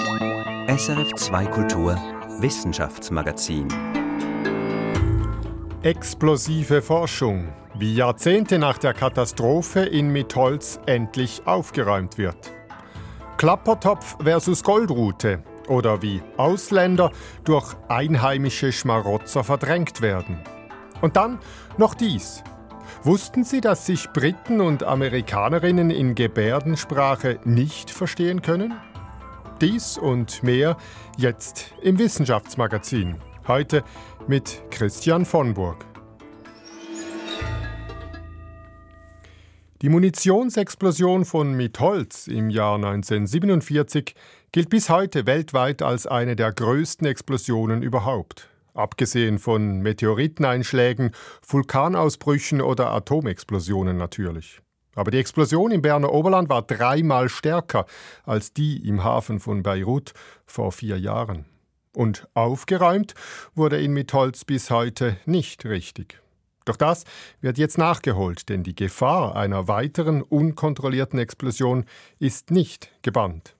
SRF 2 Kultur Wissenschaftsmagazin. Explosive Forschung. Wie Jahrzehnte nach der Katastrophe in Mitholz endlich aufgeräumt wird. Klappertopf versus Goldrute. Oder wie Ausländer durch einheimische Schmarotzer verdrängt werden. Und dann noch dies. Wussten Sie, dass sich Briten und Amerikanerinnen in Gebärdensprache nicht verstehen können? Dies und mehr jetzt im Wissenschaftsmagazin. Heute mit Christian von Burg. Die Munitionsexplosion von Mitholz im Jahr 1947 gilt bis heute weltweit als eine der größten Explosionen überhaupt. Abgesehen von Meteoriteneinschlägen, Vulkanausbrüchen oder Atomexplosionen natürlich. Aber die Explosion im Berner Oberland war dreimal stärker als die im Hafen von Beirut vor vier Jahren. Und aufgeräumt wurde in Mitholz bis heute nicht richtig. Doch das wird jetzt nachgeholt, denn die Gefahr einer weiteren unkontrollierten Explosion ist nicht gebannt.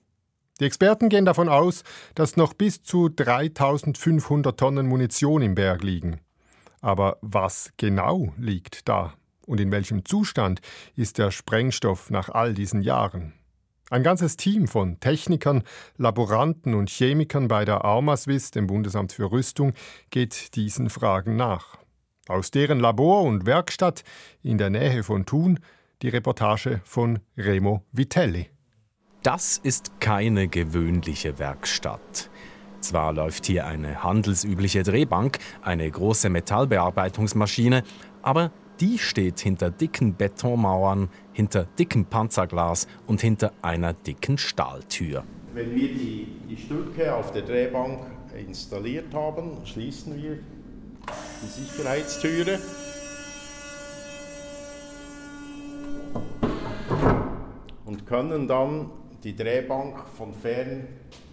Die Experten gehen davon aus, dass noch bis zu 3500 Tonnen Munition im Berg liegen. Aber was genau liegt da? Und in welchem Zustand ist der Sprengstoff nach all diesen Jahren? Ein ganzes Team von Technikern, Laboranten und Chemikern bei der Armaswiss, dem Bundesamt für Rüstung, geht diesen Fragen nach. Aus deren Labor und Werkstatt in der Nähe von Thun die Reportage von Remo Vitelli. Das ist keine gewöhnliche Werkstatt. Zwar läuft hier eine handelsübliche Drehbank, eine große Metallbearbeitungsmaschine, aber die steht hinter dicken Betonmauern, hinter dickem Panzerglas und hinter einer dicken Stahltür. Wenn wir die, die Stücke auf der Drehbank installiert haben, schließen wir die Sicherheitstüre. Und können dann die Drehbank von fern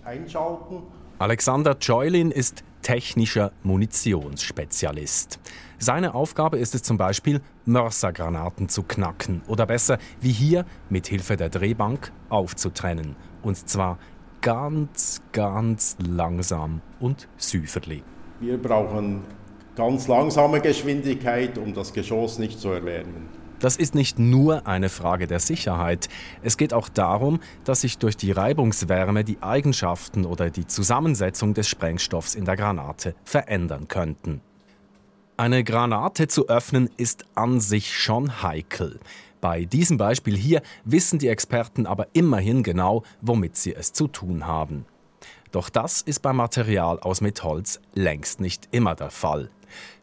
einschalten. Alexander Joylin ist technischer Munitionsspezialist. Seine Aufgabe ist es zum Beispiel, Mörsergranaten zu knacken oder besser, wie hier, mit Hilfe der Drehbank aufzutrennen. Und zwar ganz, ganz langsam und süferlich. Wir brauchen ganz langsame Geschwindigkeit, um das Geschoss nicht zu erwärmen. Das ist nicht nur eine Frage der Sicherheit. Es geht auch darum, dass sich durch die Reibungswärme die Eigenschaften oder die Zusammensetzung des Sprengstoffs in der Granate verändern könnten. Eine Granate zu öffnen ist an sich schon heikel. Bei diesem Beispiel hier wissen die Experten aber immerhin genau, womit sie es zu tun haben. Doch das ist beim Material aus Metholz längst nicht immer der Fall.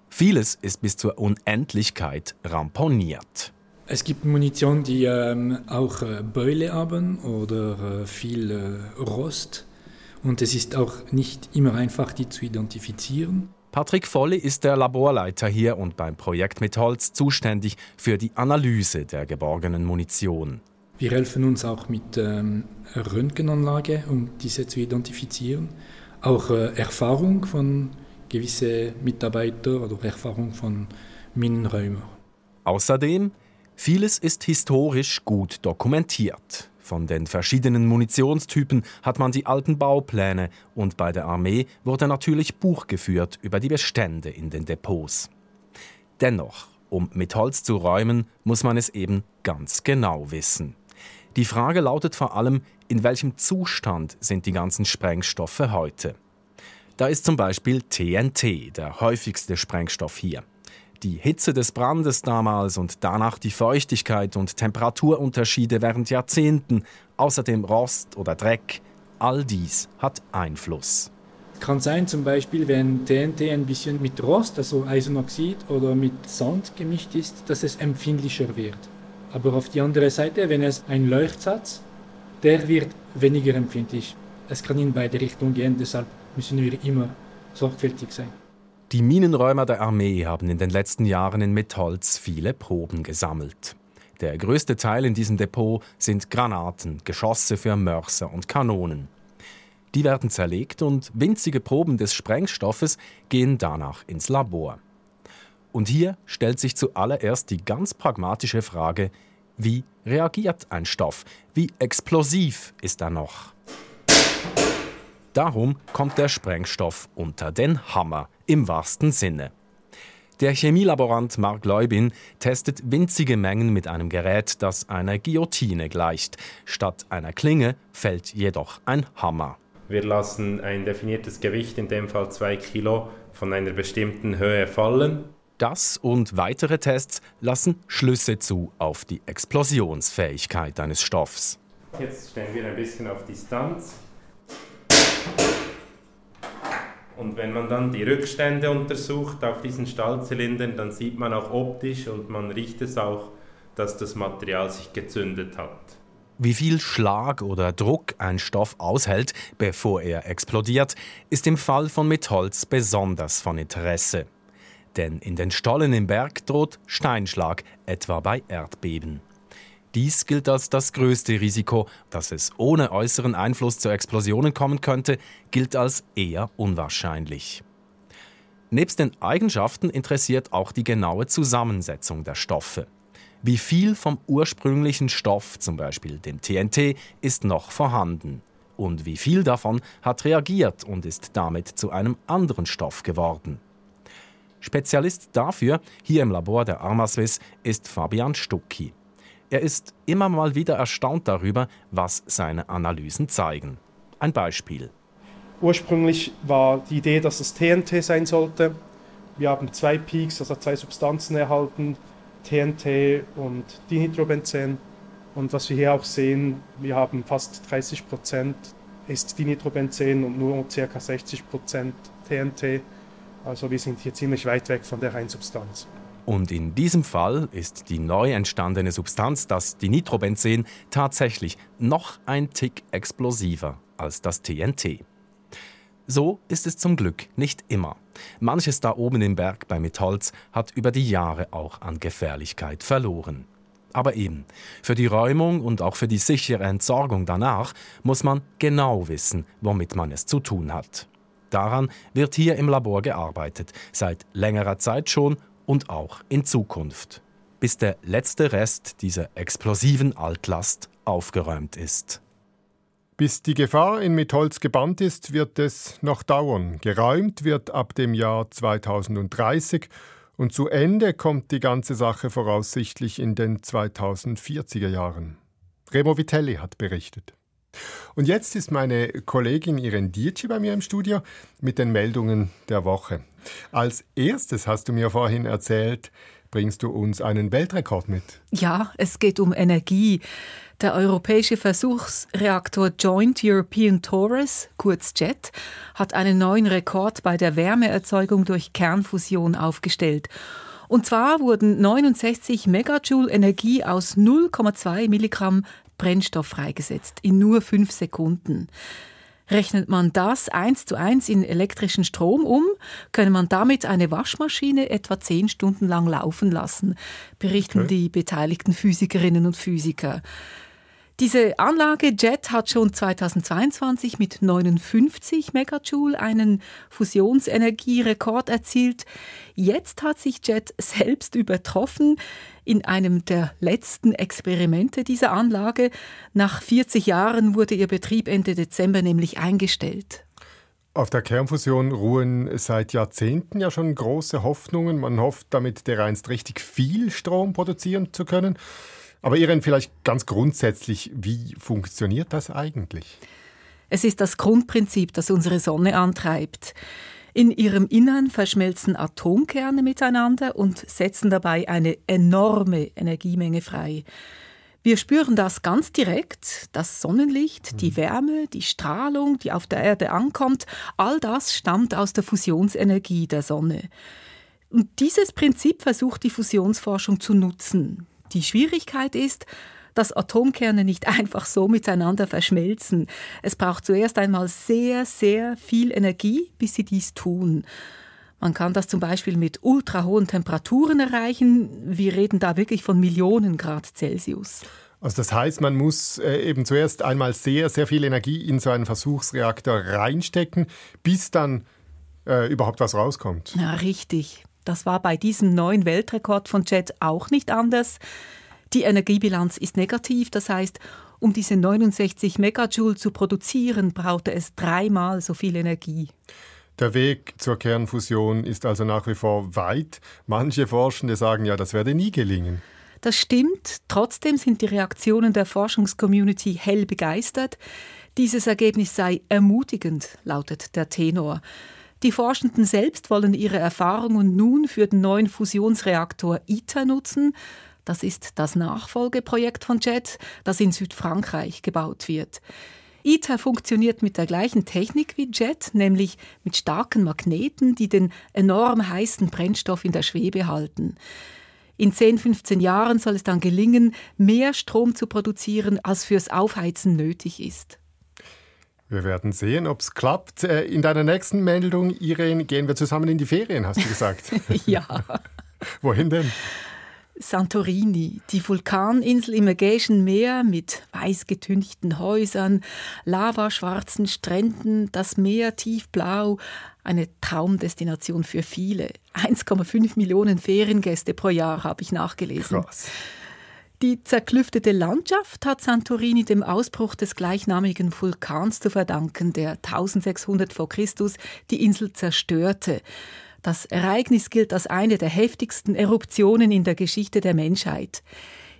Vieles ist bis zur Unendlichkeit ramponiert. Es gibt Munition, die ähm, auch äh, Beule haben oder äh, viel äh, Rost. Und es ist auch nicht immer einfach, die zu identifizieren. Patrick Volli ist der Laborleiter hier und beim Projekt mit Holz zuständig für die Analyse der geborgenen Munition. Wir helfen uns auch mit ähm, Röntgenanlage, um diese zu identifizieren. Auch äh, Erfahrung von gewisse Mitarbeiter oder Erfahrung von Minenräumen. Außerdem, vieles ist historisch gut dokumentiert. Von den verschiedenen Munitionstypen hat man die alten Baupläne und bei der Armee wurde natürlich Buch geführt über die Bestände in den Depots. Dennoch, um mit Holz zu räumen, muss man es eben ganz genau wissen. Die Frage lautet vor allem, in welchem Zustand sind die ganzen Sprengstoffe heute? Da ist zum Beispiel TNT der häufigste Sprengstoff hier. Die Hitze des Brandes damals und danach die Feuchtigkeit und Temperaturunterschiede während Jahrzehnten, außerdem Rost oder Dreck, all dies hat Einfluss. Es kann sein, zum Beispiel, wenn TNT ein bisschen mit Rost, also Eisenoxid oder mit Sand gemischt ist, dass es empfindlicher wird. Aber auf die andere Seite, wenn es ein Leuchtsatz, der wird weniger empfindlich. Es kann in beide Richtungen gehen, deshalb müssen wir immer sorgfältig sein. Die Minenräumer der Armee haben in den letzten Jahren in Metholz viele Proben gesammelt. Der größte Teil in diesem Depot sind Granaten, Geschosse für Mörser und Kanonen. Die werden zerlegt und winzige Proben des Sprengstoffes gehen danach ins Labor. Und hier stellt sich zuallererst die ganz pragmatische Frage, wie reagiert ein Stoff? Wie explosiv ist er noch? Darum kommt der Sprengstoff unter den Hammer im wahrsten Sinne. Der Chemielaborant Mark Leubin testet winzige Mengen mit einem Gerät, das einer Guillotine gleicht. Statt einer Klinge fällt jedoch ein Hammer. Wir lassen ein definiertes Gewicht, in dem Fall 2 Kilo, von einer bestimmten Höhe fallen. Das und weitere Tests lassen Schlüsse zu auf die Explosionsfähigkeit eines Stoffs. Jetzt stellen wir ein bisschen auf Distanz. Und wenn man dann die Rückstände untersucht auf diesen Stahlzylindern, dann sieht man auch optisch und man riecht es auch, dass das Material sich gezündet hat. Wie viel Schlag oder Druck ein Stoff aushält, bevor er explodiert, ist im Fall von Metholz besonders von Interesse. Denn in den Stollen im Berg droht Steinschlag, etwa bei Erdbeben. Dies gilt als das größte Risiko. Dass es ohne äußeren Einfluss zu Explosionen kommen könnte, gilt als eher unwahrscheinlich. Nebst den Eigenschaften interessiert auch die genaue Zusammensetzung der Stoffe. Wie viel vom ursprünglichen Stoff, zum Beispiel dem TNT, ist noch vorhanden? Und wie viel davon hat reagiert und ist damit zu einem anderen Stoff geworden? Spezialist dafür, hier im Labor der Armaswiss, ist Fabian Stucki. Er ist immer mal wieder erstaunt darüber, was seine Analysen zeigen. Ein Beispiel. Ursprünglich war die Idee, dass es TNT sein sollte. Wir haben zwei Peaks, also zwei Substanzen erhalten, TNT und Dinitrobenzen. Und was wir hier auch sehen, wir haben fast 30 Prozent ist Dinitrobenzen und nur ca. 60 Prozent TNT. Also wir sind hier ziemlich weit weg von der Reinsubstanz. Und in diesem Fall ist die neu entstandene Substanz, das Dinitrobenzen, tatsächlich noch ein Tick explosiver als das TNT. So ist es zum Glück nicht immer. Manches da oben im Berg bei Metholz hat über die Jahre auch an Gefährlichkeit verloren. Aber eben, für die Räumung und auch für die sichere Entsorgung danach muss man genau wissen, womit man es zu tun hat. Daran wird hier im Labor gearbeitet, seit längerer Zeit schon und auch in Zukunft, bis der letzte Rest dieser explosiven Altlast aufgeräumt ist. Bis die Gefahr in Metholz gebannt ist, wird es noch dauern. Geräumt wird ab dem Jahr 2030 und zu Ende kommt die ganze Sache voraussichtlich in den 2040er Jahren. Remo Vitelli hat berichtet. Und jetzt ist meine Kollegin Irene Dietschi bei mir im Studio mit den Meldungen der Woche. Als erstes hast du mir vorhin erzählt, bringst du uns einen Weltrekord mit. Ja, es geht um Energie. Der europäische Versuchsreaktor Joint European Torus, kurz JET, hat einen neuen Rekord bei der Wärmeerzeugung durch Kernfusion aufgestellt. Und zwar wurden 69 Megajoule Energie aus 0,2 Milligramm Brennstoff freigesetzt in nur fünf Sekunden. Rechnet man das eins zu eins in elektrischen Strom um, könne man damit eine Waschmaschine etwa zehn Stunden lang laufen lassen, berichten okay. die beteiligten Physikerinnen und Physiker. Diese Anlage JET hat schon 2022 mit 59 Megajoule einen Fusionsenergierekord erzielt. Jetzt hat sich JET selbst übertroffen in einem der letzten Experimente dieser Anlage. Nach 40 Jahren wurde ihr Betrieb Ende Dezember nämlich eingestellt. Auf der Kernfusion ruhen seit Jahrzehnten ja schon große Hoffnungen. Man hofft damit dereinst richtig viel Strom produzieren zu können. Aber Irene, vielleicht ganz grundsätzlich, wie funktioniert das eigentlich? Es ist das Grundprinzip, das unsere Sonne antreibt. In ihrem Innern verschmelzen Atomkerne miteinander und setzen dabei eine enorme Energiemenge frei. Wir spüren das ganz direkt, das Sonnenlicht, die mhm. Wärme, die Strahlung, die auf der Erde ankommt, all das stammt aus der Fusionsenergie der Sonne. Und dieses Prinzip versucht die Fusionsforschung zu nutzen. Die Schwierigkeit ist, dass Atomkerne nicht einfach so miteinander verschmelzen. Es braucht zuerst einmal sehr, sehr viel Energie, bis sie dies tun. Man kann das zum Beispiel mit ultra hohen Temperaturen erreichen. Wir reden da wirklich von Millionen Grad Celsius. Also das heißt, man muss äh, eben zuerst einmal sehr, sehr viel Energie in so einen Versuchsreaktor reinstecken, bis dann äh, überhaupt was rauskommt. Ja, richtig. Das war bei diesem neuen Weltrekord von Jet auch nicht anders. Die Energiebilanz ist negativ, das heißt, Um diese 69 Megajoule zu produzieren, brauchte es dreimal so viel Energie. Der Weg zur Kernfusion ist also nach wie vor weit. Manche Forschende sagen ja, das werde nie gelingen. Das stimmt. Trotzdem sind die Reaktionen der Forschungscommunity hell begeistert. Dieses Ergebnis sei ermutigend, lautet der Tenor. Die Forschenden selbst wollen ihre Erfahrungen nun für den neuen Fusionsreaktor ITER nutzen. Das ist das Nachfolgeprojekt von JET, das in Südfrankreich gebaut wird. ITER funktioniert mit der gleichen Technik wie JET, nämlich mit starken Magneten, die den enorm heißen Brennstoff in der Schwebe halten. In 10, 15 Jahren soll es dann gelingen, mehr Strom zu produzieren, als fürs Aufheizen nötig ist. Wir werden sehen, ob es klappt. Äh, in deiner nächsten Meldung, Irene, gehen wir zusammen in die Ferien, hast du gesagt. ja. Wohin denn? Santorini, die Vulkaninsel im Ägäischen Meer mit weiß getünchten Häusern, lavaschwarzen Stränden, das Meer tiefblau, eine Traumdestination für viele. 1,5 Millionen Feriengäste pro Jahr habe ich nachgelesen. Krass. Die zerklüftete Landschaft hat Santorini dem Ausbruch des gleichnamigen Vulkans zu verdanken, der 1600 v. Chr. die Insel zerstörte. Das Ereignis gilt als eine der heftigsten Eruptionen in der Geschichte der Menschheit.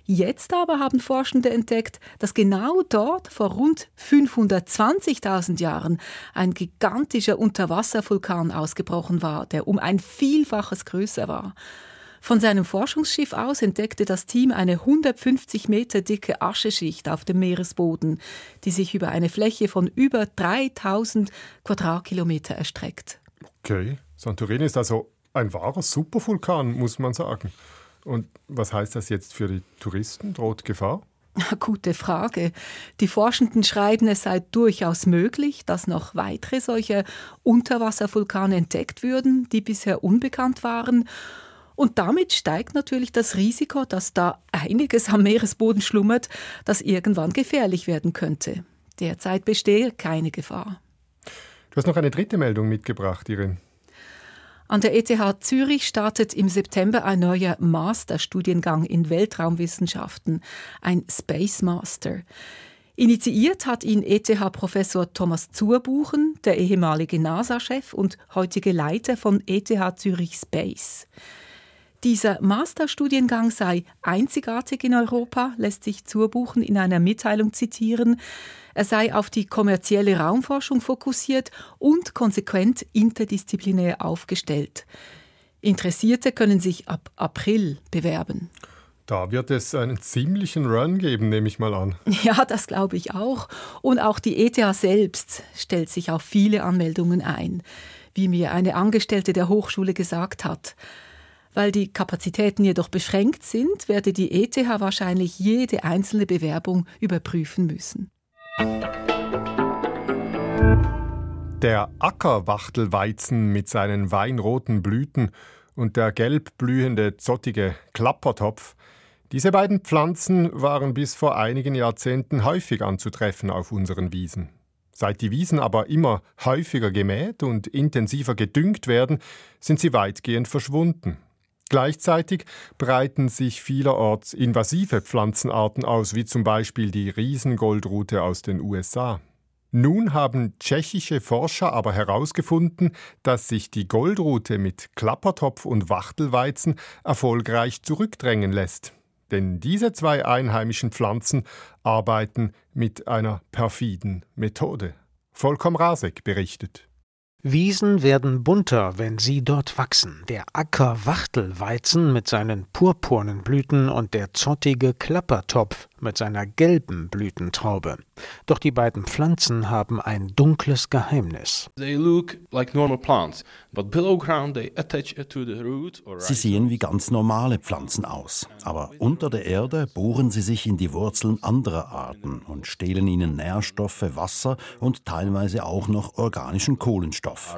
Jetzt aber haben Forschende entdeckt, dass genau dort vor rund 520.000 Jahren ein gigantischer Unterwasservulkan ausgebrochen war, der um ein Vielfaches größer war. Von seinem Forschungsschiff aus entdeckte das Team eine 150 Meter dicke Ascheschicht auf dem Meeresboden, die sich über eine Fläche von über 3000 Quadratkilometer erstreckt. Okay. Santorini ist also ein wahrer Supervulkan, muss man sagen. Und was heißt das jetzt für die Touristen? Droht Gefahr? Gute Frage. Die Forschenden schreiben, es sei durchaus möglich, dass noch weitere solche Unterwasservulkane entdeckt würden, die bisher unbekannt waren. Und damit steigt natürlich das Risiko, dass da einiges am Meeresboden schlummert, das irgendwann gefährlich werden könnte. Derzeit bestehe keine Gefahr. Du hast noch eine dritte Meldung mitgebracht, Irin. An der ETH Zürich startet im September ein neuer Masterstudiengang in Weltraumwissenschaften, ein Space Master. Initiiert hat ihn ETH-Professor Thomas Zurbuchen, der ehemalige NASA-Chef und heutige Leiter von ETH Zürich Space. Dieser Masterstudiengang sei einzigartig in Europa, lässt sich Zurbuchen in einer Mitteilung zitieren. Er sei auf die kommerzielle Raumforschung fokussiert und konsequent interdisziplinär aufgestellt. Interessierte können sich ab April bewerben. Da wird es einen ziemlichen Run geben, nehme ich mal an. Ja, das glaube ich auch. Und auch die ETH selbst stellt sich auf viele Anmeldungen ein, wie mir eine Angestellte der Hochschule gesagt hat. Weil die Kapazitäten jedoch beschränkt sind, werde die ETH wahrscheinlich jede einzelne Bewerbung überprüfen müssen. Der Ackerwachtelweizen mit seinen weinroten Blüten und der gelb blühende zottige Klappertopf, diese beiden Pflanzen waren bis vor einigen Jahrzehnten häufig anzutreffen auf unseren Wiesen. Seit die Wiesen aber immer häufiger gemäht und intensiver gedüngt werden, sind sie weitgehend verschwunden. Gleichzeitig breiten sich vielerorts invasive Pflanzenarten aus, wie zum Beispiel die Riesengoldrute aus den USA. Nun haben tschechische Forscher aber herausgefunden, dass sich die Goldrute mit Klappertopf und Wachtelweizen erfolgreich zurückdrängen lässt. Denn diese zwei einheimischen Pflanzen arbeiten mit einer perfiden Methode. Volkom Rasek berichtet. Wiesen werden bunter, wenn sie dort wachsen. Der Acker-Wachtelweizen mit seinen purpurnen Blüten und der zottige Klappertopf mit seiner gelben Blütentraube. Doch die beiden Pflanzen haben ein dunkles Geheimnis. Sie sehen wie ganz normale Pflanzen aus, aber unter der Erde bohren sie sich in die Wurzeln anderer Arten und stehlen ihnen Nährstoffe, Wasser und teilweise auch noch organischen Kohlenstoff.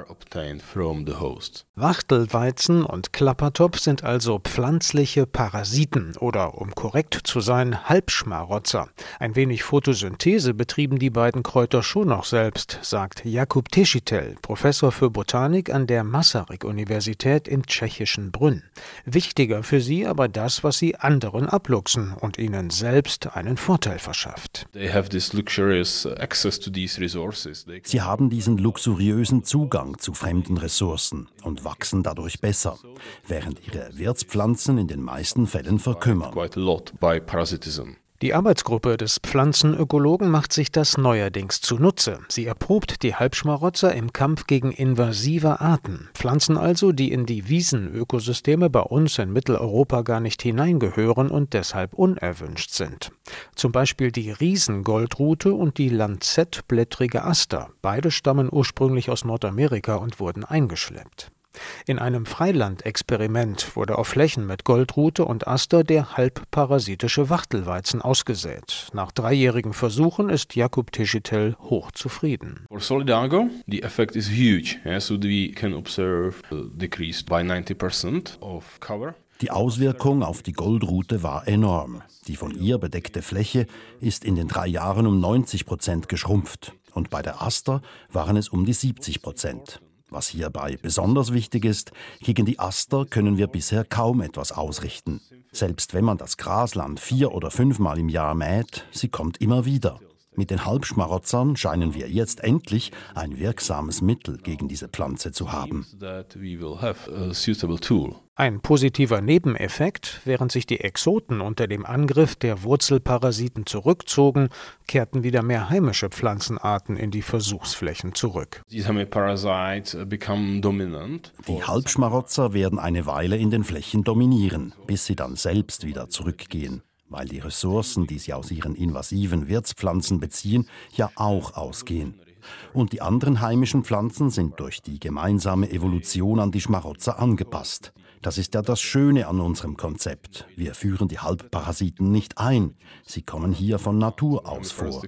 Wachtelweizen und Klappertopf sind also pflanzliche Parasiten oder, um korrekt zu sein, Halbschmuck Halbschmarotzer. Ein wenig Photosynthese betrieben die beiden Kräuter schon noch selbst, sagt Jakub Teschitel, Professor für Botanik an der Masaryk-Universität im tschechischen Brünn. Wichtiger für sie aber das, was sie anderen abluchsen und ihnen selbst einen Vorteil verschafft. Sie haben diesen luxuriösen Zugang zu fremden Ressourcen und wachsen dadurch besser, während ihre Wirtspflanzen in den meisten Fällen verkümmern. Die Arbeitsgruppe des Pflanzenökologen macht sich das neuerdings zunutze. Sie erprobt die Halbschmarotzer im Kampf gegen invasive Arten. Pflanzen also, die in die Wiesenökosysteme bei uns in Mitteleuropa gar nicht hineingehören und deshalb unerwünscht sind. Zum Beispiel die Riesengoldrute und die Lanzettblättrige Aster. Beide stammen ursprünglich aus Nordamerika und wurden eingeschleppt. In einem Freilandexperiment wurde auf Flächen mit Goldrute und Aster der halbparasitische Wachtelweizen ausgesät. Nach dreijährigen Versuchen ist Jakub Tischitel hochzufrieden. For Solidago, the effect is huge. Yeah, so we can observe decreased by 90% of cover. Die Auswirkung auf die Goldrute war enorm. Die von ihr bedeckte Fläche ist in den drei Jahren um 90 Prozent geschrumpft und bei der Aster waren es um die 70 Prozent. Was hierbei besonders wichtig ist, gegen die Aster können wir bisher kaum etwas ausrichten. Selbst wenn man das Grasland vier oder fünfmal im Jahr mäht, sie kommt immer wieder. Mit den Halbschmarotzern scheinen wir jetzt endlich ein wirksames Mittel gegen diese Pflanze zu haben. Ein positiver Nebeneffekt, während sich die Exoten unter dem Angriff der Wurzelparasiten zurückzogen, kehrten wieder mehr heimische Pflanzenarten in die Versuchsflächen zurück. Die Halbschmarotzer werden eine Weile in den Flächen dominieren, bis sie dann selbst wieder zurückgehen weil die Ressourcen, die sie aus ihren invasiven Wirtspflanzen beziehen, ja auch ausgehen. Und die anderen heimischen Pflanzen sind durch die gemeinsame Evolution an die Schmarotzer angepasst. Das ist ja das Schöne an unserem Konzept. Wir führen die Halbparasiten nicht ein. Sie kommen hier von Natur aus vor.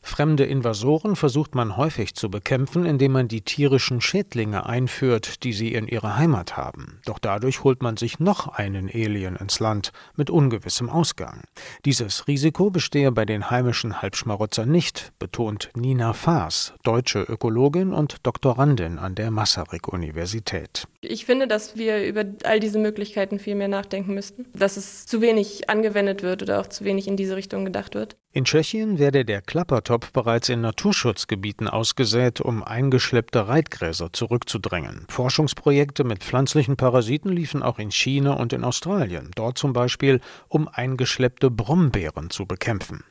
Fremde Invasoren versucht man häufig zu bekämpfen, indem man die tierischen Schädlinge einführt, die sie in ihrer Heimat haben. Doch dadurch holt man sich noch einen Alien ins Land mit ungewissem Ausgang. Dieses Risiko bestehe bei den heimischen Halbschmarotzer nicht, betont Nina Faas, deutsche Ökologin und Doktorandin an der Masaryk-Universität. Ich finde, dass wir über all diese Möglichkeiten viel mehr nachdenken müssten, dass es zu wenig angewendet wird oder auch zu wenig in diese Richtung gedacht wird. In Tschechien werde der Klappertopf bereits in Naturschutzgebieten ausgesät, um eingeschleppte Reitgräser zurückzudrängen. Forschungsprojekte mit pflanzlichen Parasiten liefen auch in China und in Australien, dort zum Beispiel, um eingeschleppte Brombeeren zu bekämpfen.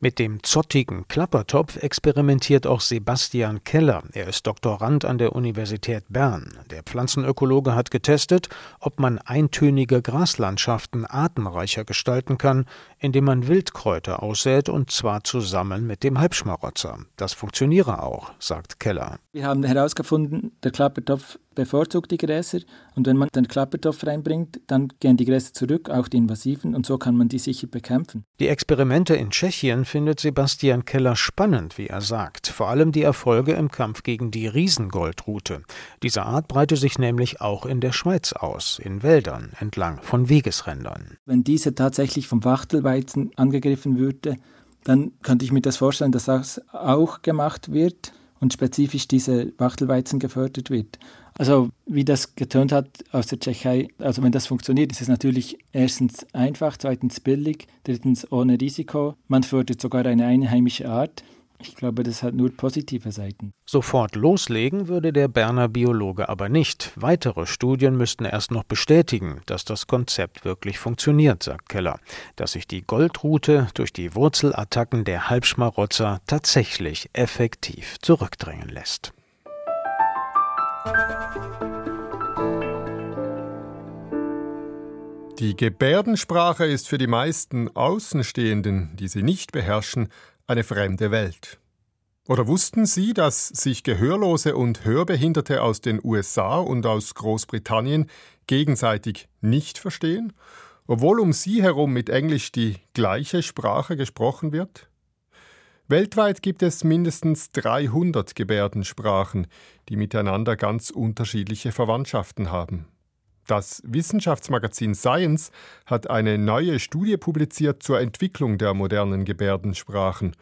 Mit dem zottigen Klappertopf experimentiert auch Sebastian Keller. Er ist Doktorand an der Universität Bern. Der Pflanzenökologe hat getestet, ob man eintönige Graslandschaften artenreicher gestalten kann, indem man Wildkräuter aussät und zwar zusammen mit dem Halbschmarotzer. Das funktioniere auch, sagt Keller. Wir haben herausgefunden, der Klappertopf bevorzugt die Gräser und wenn man den Klappertopf reinbringt, dann gehen die Gräser zurück, auch die invasiven und so kann man die sicher bekämpfen. Die Experimente in Tschechien findet Sebastian Keller spannend, wie er sagt. Vor allem die Erfolge im Kampf gegen die Riesengoldrute. Diese Art breite sich nämlich auch in der Schweiz aus, in Wäldern entlang von Wegesrändern. Wenn diese tatsächlich vom Wachtelweizen angegriffen würde, dann könnte ich mir das vorstellen, dass das auch gemacht wird und spezifisch diese Wachtelweizen gefördert wird. Also wie das getönt hat aus der Tschechei, also wenn das funktioniert, ist es natürlich erstens einfach, zweitens billig, drittens ohne Risiko. Man fördert sogar eine einheimische Art. Ich glaube, das hat nur positive Seiten. Sofort loslegen würde der Berner Biologe aber nicht. Weitere Studien müssten erst noch bestätigen, dass das Konzept wirklich funktioniert, sagt Keller, dass sich die Goldrute durch die Wurzelattacken der Halbschmarotzer tatsächlich effektiv zurückdrängen lässt. Die Gebärdensprache ist für die meisten Außenstehenden, die sie nicht beherrschen, eine fremde Welt. Oder wussten Sie, dass sich Gehörlose und Hörbehinderte aus den USA und aus Großbritannien gegenseitig nicht verstehen, obwohl um sie herum mit Englisch die gleiche Sprache gesprochen wird? Weltweit gibt es mindestens 300 Gebärdensprachen, die miteinander ganz unterschiedliche Verwandtschaften haben. Das Wissenschaftsmagazin Science hat eine neue Studie publiziert zur Entwicklung der modernen Gebärdensprachen.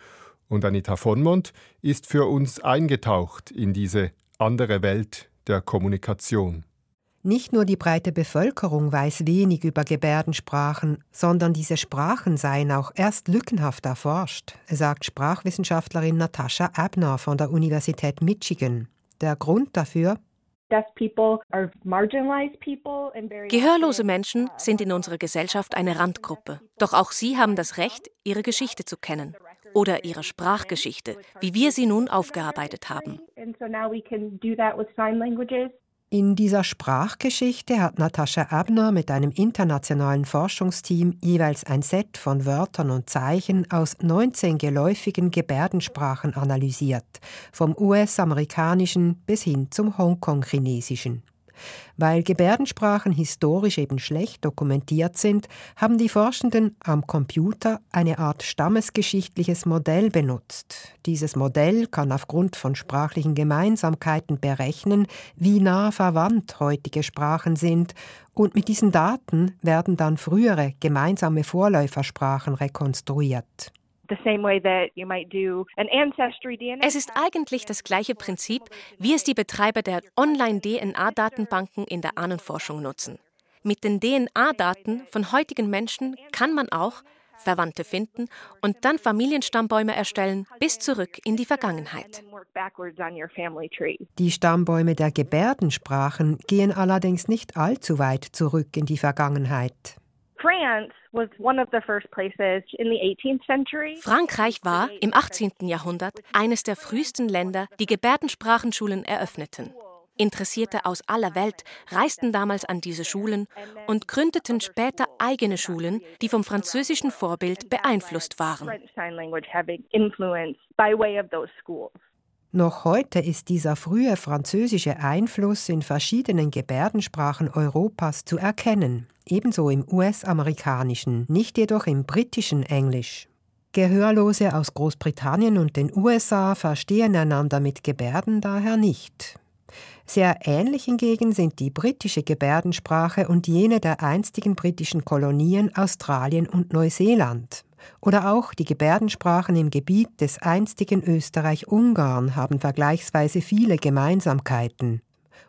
Und Anita Vonmont ist für uns eingetaucht in diese andere Welt der Kommunikation. Nicht nur die breite Bevölkerung weiß wenig über Gebärdensprachen, sondern diese Sprachen seien auch erst lückenhaft erforscht, sagt Sprachwissenschaftlerin Natascha Abner von der Universität Michigan. Der Grund dafür? Gehörlose Menschen sind in unserer Gesellschaft eine Randgruppe. Doch auch sie haben das Recht, ihre Geschichte zu kennen oder ihre Sprachgeschichte, wie wir sie nun aufgearbeitet haben. In dieser Sprachgeschichte hat Natascha Abner mit einem internationalen Forschungsteam jeweils ein Set von Wörtern und Zeichen aus 19 geläufigen Gebärdensprachen analysiert, vom US-amerikanischen bis hin zum Hongkong-chinesischen. Weil Gebärdensprachen historisch eben schlecht dokumentiert sind, haben die Forschenden am Computer eine Art stammesgeschichtliches Modell benutzt. Dieses Modell kann aufgrund von sprachlichen Gemeinsamkeiten berechnen, wie nah verwandt heutige Sprachen sind, und mit diesen Daten werden dann frühere gemeinsame Vorläufersprachen rekonstruiert. Es ist eigentlich das gleiche Prinzip, wie es die Betreiber der Online-DNA-Datenbanken in der Ahnenforschung nutzen. Mit den DNA-Daten von heutigen Menschen kann man auch Verwandte finden und dann Familienstammbäume erstellen bis zurück in die Vergangenheit. Die Stammbäume der Gebärdensprachen gehen allerdings nicht allzu weit zurück in die Vergangenheit. Frankreich war im 18. Jahrhundert eines der frühesten Länder, die Gebärdensprachenschulen eröffneten. Interessierte aus aller Welt reisten damals an diese Schulen und gründeten später eigene Schulen, die vom französischen Vorbild beeinflusst waren. Noch heute ist dieser frühe französische Einfluss in verschiedenen Gebärdensprachen Europas zu erkennen, ebenso im US-amerikanischen, nicht jedoch im britischen Englisch. Gehörlose aus Großbritannien und den USA verstehen einander mit Gebärden daher nicht. Sehr ähnlich hingegen sind die britische Gebärdensprache und jene der einstigen britischen Kolonien Australien und Neuseeland. Oder auch die Gebärdensprachen im Gebiet des einstigen Österreich-Ungarn haben vergleichsweise viele Gemeinsamkeiten.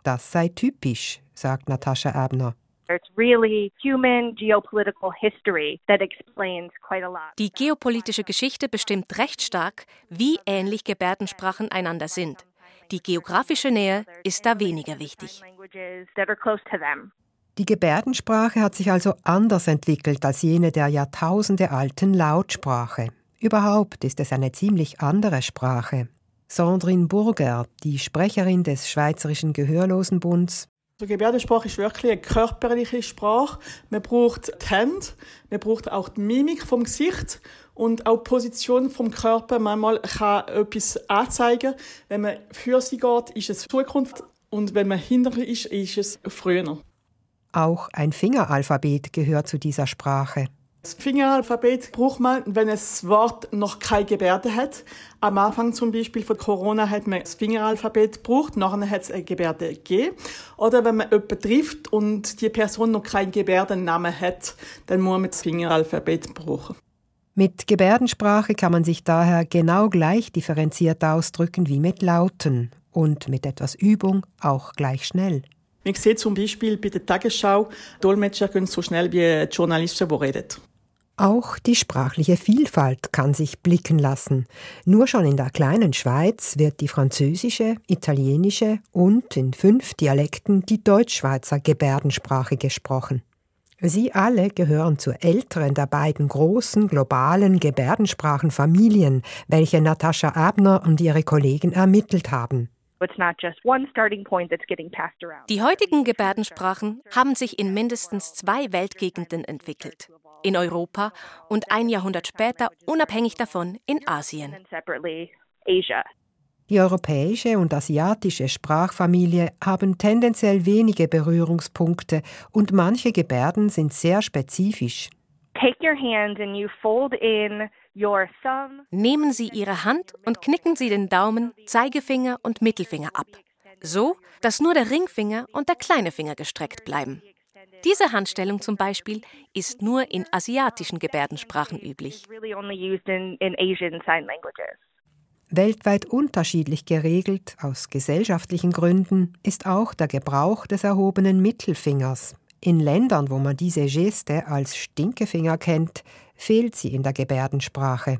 Das sei typisch, sagt Natascha Abner. Die geopolitische Geschichte bestimmt recht stark, wie ähnlich Gebärdensprachen einander sind. Die geografische Nähe ist da weniger wichtig. Die Gebärdensprache hat sich also anders entwickelt als jene der jahrtausendealten Lautsprache. Überhaupt ist es eine ziemlich andere Sprache. Sandrine Burger, die Sprecherin des Schweizerischen Gehörlosenbunds, die Gebärdensprache ist wirklich eine körperliche Sprache. Man braucht die Hände, man braucht auch die Mimik vom Gesicht und auch die Position vom Körper. Manchmal kann etwas anzeigen. Wenn man für sie geht, ist es Zukunft und wenn man hinterher ist, ist es früher. Auch ein Fingeralphabet gehört zu dieser Sprache. Das Fingeralphabet braucht man, wenn das Wort noch keine Gebärde hat. Am Anfang zum Beispiel von Corona hat man das Fingeralphabet gebraucht, nachher hat es eine Gebärde gegeben. Oder wenn man jemanden trifft und die Person noch keinen Gebärdennamen hat, dann muss man das Fingeralphabet brauchen. Mit Gebärdensprache kann man sich daher genau gleich differenziert ausdrücken wie mit Lauten und mit etwas Übung auch gleich schnell. Man sieht zum Beispiel bei der Tagesschau, Dolmetscher können so schnell wie Journalisten, die reden. Auch die sprachliche Vielfalt kann sich blicken lassen. Nur schon in der kleinen Schweiz wird die französische, italienische und in fünf Dialekten die Deutschschweizer Gebärdensprache gesprochen. Sie alle gehören zur älteren der beiden großen globalen Gebärdensprachenfamilien, welche Natascha Abner und ihre Kollegen ermittelt haben. Die heutigen Gebärdensprachen haben sich in mindestens zwei Weltgegenden entwickelt in Europa und ein Jahrhundert später unabhängig davon in Asien. Die europäische und asiatische Sprachfamilie haben tendenziell wenige Berührungspunkte und manche Gebärden sind sehr spezifisch. Nehmen Sie Ihre Hand und knicken Sie den Daumen, Zeigefinger und Mittelfinger ab. So, dass nur der Ringfinger und der kleine Finger gestreckt bleiben. Diese Handstellung zum Beispiel ist nur in asiatischen Gebärdensprachen üblich. Weltweit unterschiedlich geregelt, aus gesellschaftlichen Gründen, ist auch der Gebrauch des erhobenen Mittelfingers. In Ländern, wo man diese Geste als Stinkefinger kennt, fehlt sie in der Gebärdensprache.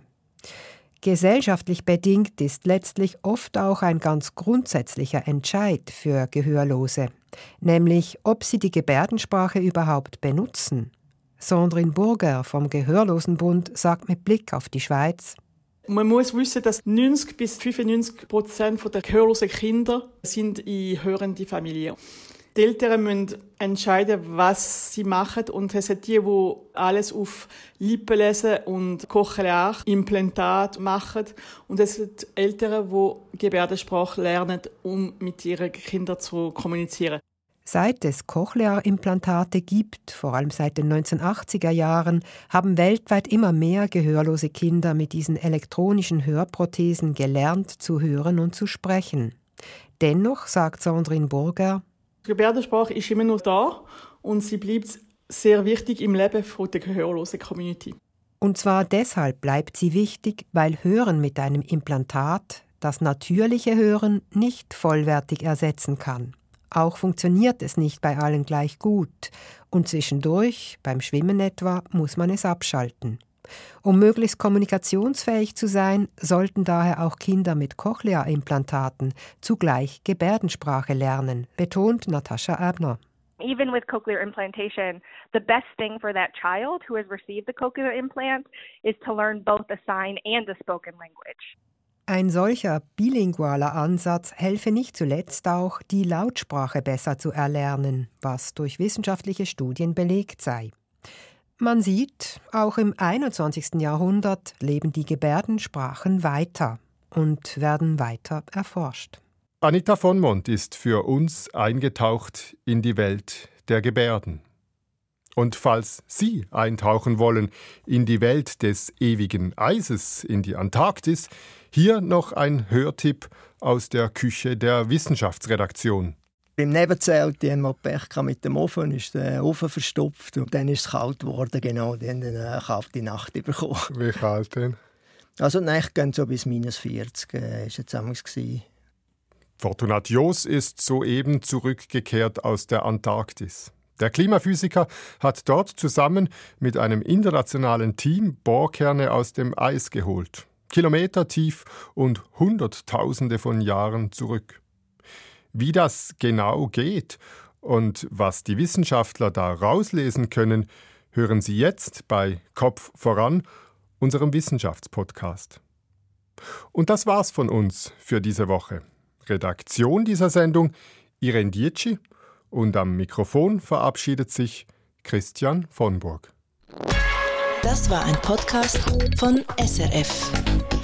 Gesellschaftlich bedingt ist letztlich oft auch ein ganz grundsätzlicher Entscheid für Gehörlose, nämlich ob sie die Gebärdensprache überhaupt benutzen. Sandrine Burger vom Gehörlosenbund sagt mit Blick auf die Schweiz, man muss wissen, dass 90 bis 95 Prozent der gehörlosen Kinder sind in hörende Familien. Die Eltern müssen entscheiden, was sie machen. Und es sind die, die alles auf Lippen lesen und Cochlear-Implantat machen. Und es sind Eltern, die Gebärdensprache lernen, um mit ihren Kindern zu kommunizieren. Seit es Cochlea-Implantate gibt, vor allem seit den 1980er Jahren, haben weltweit immer mehr gehörlose Kinder mit diesen elektronischen Hörprothesen gelernt zu hören und zu sprechen. Dennoch, sagt Sandrine Burger, die Gebärdensprache ist immer noch da und sie bleibt sehr wichtig im Leben der gehörlosen Community. Und zwar deshalb bleibt sie wichtig, weil Hören mit einem Implantat das natürliche Hören nicht vollwertig ersetzen kann. Auch funktioniert es nicht bei allen gleich gut, und zwischendurch, beim Schwimmen etwa, muss man es abschalten. Um möglichst kommunikationsfähig zu sein, sollten daher auch Kinder mit Cochlea-Implantaten zugleich Gebärdensprache lernen, betont Natascha Abner. Even with cochlear implantation, the best thing for that child who has received the cochlear implant is to learn both the sign and the spoken language. Ein solcher bilingualer Ansatz helfe nicht zuletzt auch, die Lautsprache besser zu erlernen, was durch wissenschaftliche Studien belegt sei. Man sieht, auch im 21. Jahrhundert leben die Gebärdensprachen weiter und werden weiter erforscht. Anita von Mont ist für uns eingetaucht in die Welt der Gebärden. Und falls Sie eintauchen wollen in die Welt des ewigen Eises, in die Antarktis, hier noch ein Hörtipp aus der Küche der Wissenschaftsredaktion. Im Nebenzelt haben wir Pech mit dem Ofen, ist der Ofen verstopft und dann ist es kalt geworden, genau, dann eine kalte Nacht bekommen. Wie kalt denn? Also die Nächte gehen so bis minus 40, äh, ist jetzt Fortunat Jos ist soeben zurückgekehrt aus der Antarktis. Der Klimaphysiker hat dort zusammen mit einem internationalen Team Bohrkerne aus dem Eis geholt. Kilometer tief und Hunderttausende von Jahren zurück. Wie das genau geht und was die Wissenschaftler da rauslesen können, hören Sie jetzt bei Kopf voran, unserem Wissenschaftspodcast. Und das war's von uns für diese Woche. Redaktion dieser Sendung Irene Dietschi und am Mikrofon verabschiedet sich Christian von Burg. Das war ein Podcast von SRF.